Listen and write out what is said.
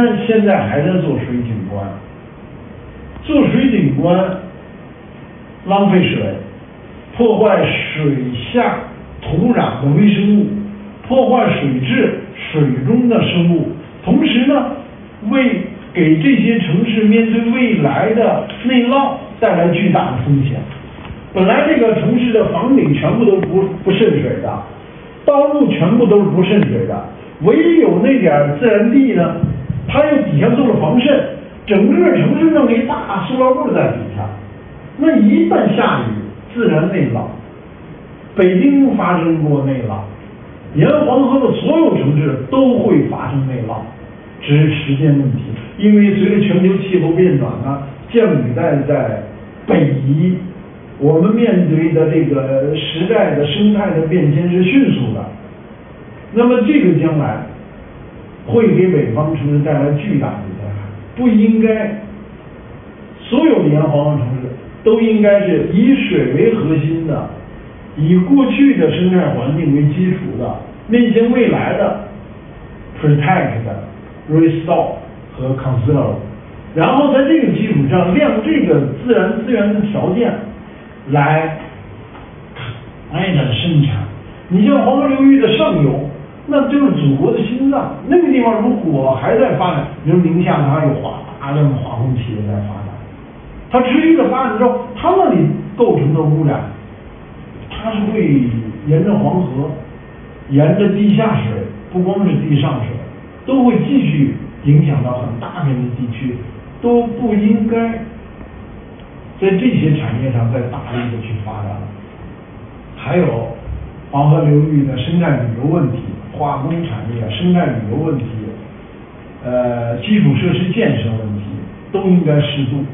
但现在还在做水景观，做水景观浪费水，破坏水下土壤的微生物，破坏水质水中的生物，同时呢，为给这些城市面对未来的内涝带来巨大的风险。本来这个城市的房顶全部都不不渗水的，道路全部都是不渗水的，唯有那点自然地呢，它又底下做了防渗，整个城市弄了一大塑料布在底下，那一旦下雨，自然内涝。北京发生过内涝，沿黄河的所有城市都会发生内涝，只是时间问题。因为随着全球气候变暖啊，降雨带在北移。我们面对的这个时代的生态的变迁是迅速的，那么这个将来会给北方城市带来巨大的灾害，不应该所有沿黄河城市都应该是以水为核心的，以过去的生态环境为基础的，面向未来的 protect、restore 和 conserve，然后在这个基础上量这个自然资源的条件。来开展生产。你像黄河流域的上游，那就是祖国的心脏。那个地方如果还在发展，比如宁夏，它有华大量的化工企业在发展，它持续的发展之后，它那里构成的污染，它是会沿着黄河，沿着地下水，不光是地上水，都会继续影响到很大片的地区，都不应该。在这些产业上，再大力的去发展了，还有黄河流域的生态旅游问题、化工产业、生态旅游问题，呃，基础设施建设问题，都应该适度。